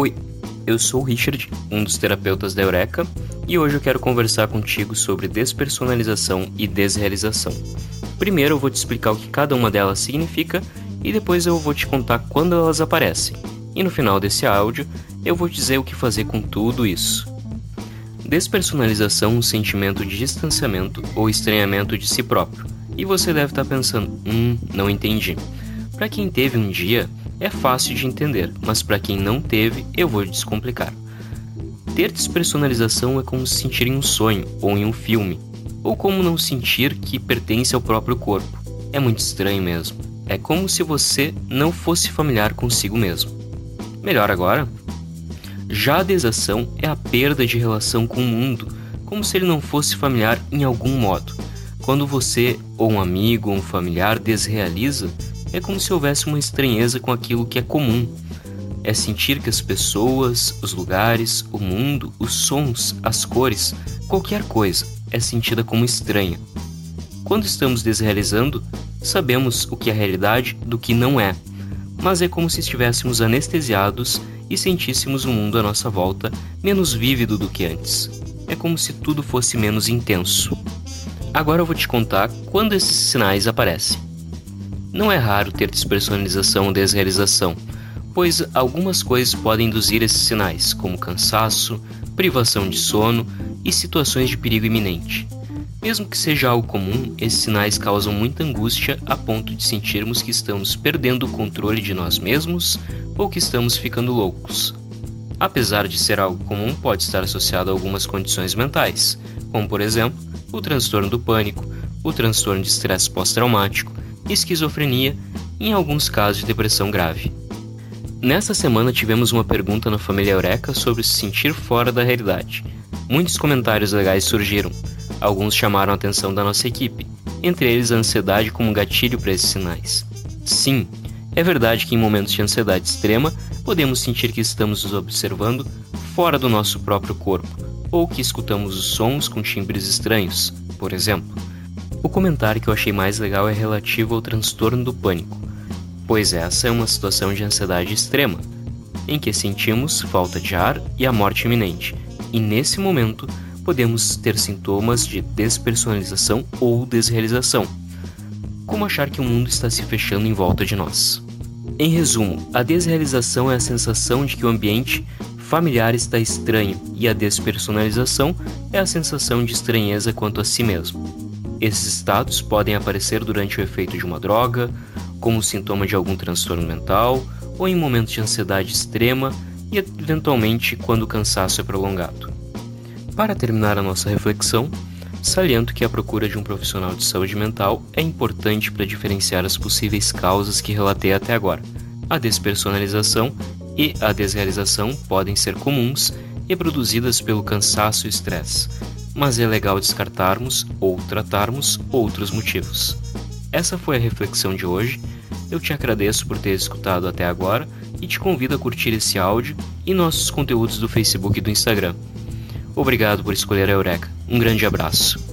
Oi, eu sou o Richard, um dos terapeutas da Eureka, e hoje eu quero conversar contigo sobre despersonalização e desrealização. Primeiro eu vou te explicar o que cada uma delas significa e depois eu vou te contar quando elas aparecem. E no final desse áudio eu vou dizer o que fazer com tudo isso. Despersonalização é um sentimento de distanciamento ou estranhamento de si próprio. E você deve estar pensando: hum, não entendi. Para quem teve um dia, é fácil de entender, mas para quem não teve, eu vou descomplicar. Ter despersonalização é como se sentir em um sonho ou em um filme, ou como não sentir que pertence ao próprio corpo. É muito estranho mesmo. É como se você não fosse familiar consigo mesmo. Melhor agora? Já a desação é a perda de relação com o mundo, como se ele não fosse familiar em algum modo. Quando você, ou um amigo ou um familiar, desrealiza, é como se houvesse uma estranheza com aquilo que é comum. É sentir que as pessoas, os lugares, o mundo, os sons, as cores, qualquer coisa é sentida como estranha. Quando estamos desrealizando, sabemos o que é realidade do que não é, mas é como se estivéssemos anestesiados e sentíssemos o mundo à nossa volta menos vívido do que antes. É como se tudo fosse menos intenso. Agora eu vou te contar quando esses sinais aparecem. Não é raro ter despersonalização ou desrealização, pois algumas coisas podem induzir esses sinais, como cansaço, privação de sono e situações de perigo iminente. Mesmo que seja algo comum, esses sinais causam muita angústia a ponto de sentirmos que estamos perdendo o controle de nós mesmos ou que estamos ficando loucos. Apesar de ser algo comum, pode estar associado a algumas condições mentais, como por exemplo o transtorno do pânico, o transtorno de estresse pós-traumático, esquizofrenia e, em alguns casos, de depressão grave. Nessa semana tivemos uma pergunta na família Eureka sobre se sentir fora da realidade. Muitos comentários legais surgiram. Alguns chamaram a atenção da nossa equipe, entre eles a ansiedade como gatilho para esses sinais. Sim, é verdade que em momentos de ansiedade extrema podemos sentir que estamos nos observando fora do nosso próprio corpo, ou que escutamos os sons com timbres estranhos, por exemplo. O comentário que eu achei mais legal é relativo ao transtorno do pânico, pois essa é uma situação de ansiedade extrema, em que sentimos falta de ar e a morte iminente, e nesse momento podemos ter sintomas de despersonalização ou desrealização, como achar que o mundo está se fechando em volta de nós. Em resumo, a desrealização é a sensação de que o ambiente familiar está estranho e a despersonalização é a sensação de estranheza quanto a si mesmo. Esses estados podem aparecer durante o efeito de uma droga, como sintoma de algum transtorno mental ou em momentos de ansiedade extrema e eventualmente quando o cansaço é prolongado. Para terminar a nossa reflexão, saliento que a procura de um profissional de saúde mental é importante para diferenciar as possíveis causas que relatei até agora. A despersonalização e a desrealização podem ser comuns e produzidas pelo cansaço e estresse, mas é legal descartarmos ou tratarmos outros motivos. Essa foi a reflexão de hoje. Eu te agradeço por ter escutado até agora e te convido a curtir esse áudio e nossos conteúdos do Facebook e do Instagram. Obrigado por escolher a Eureka. Um grande abraço.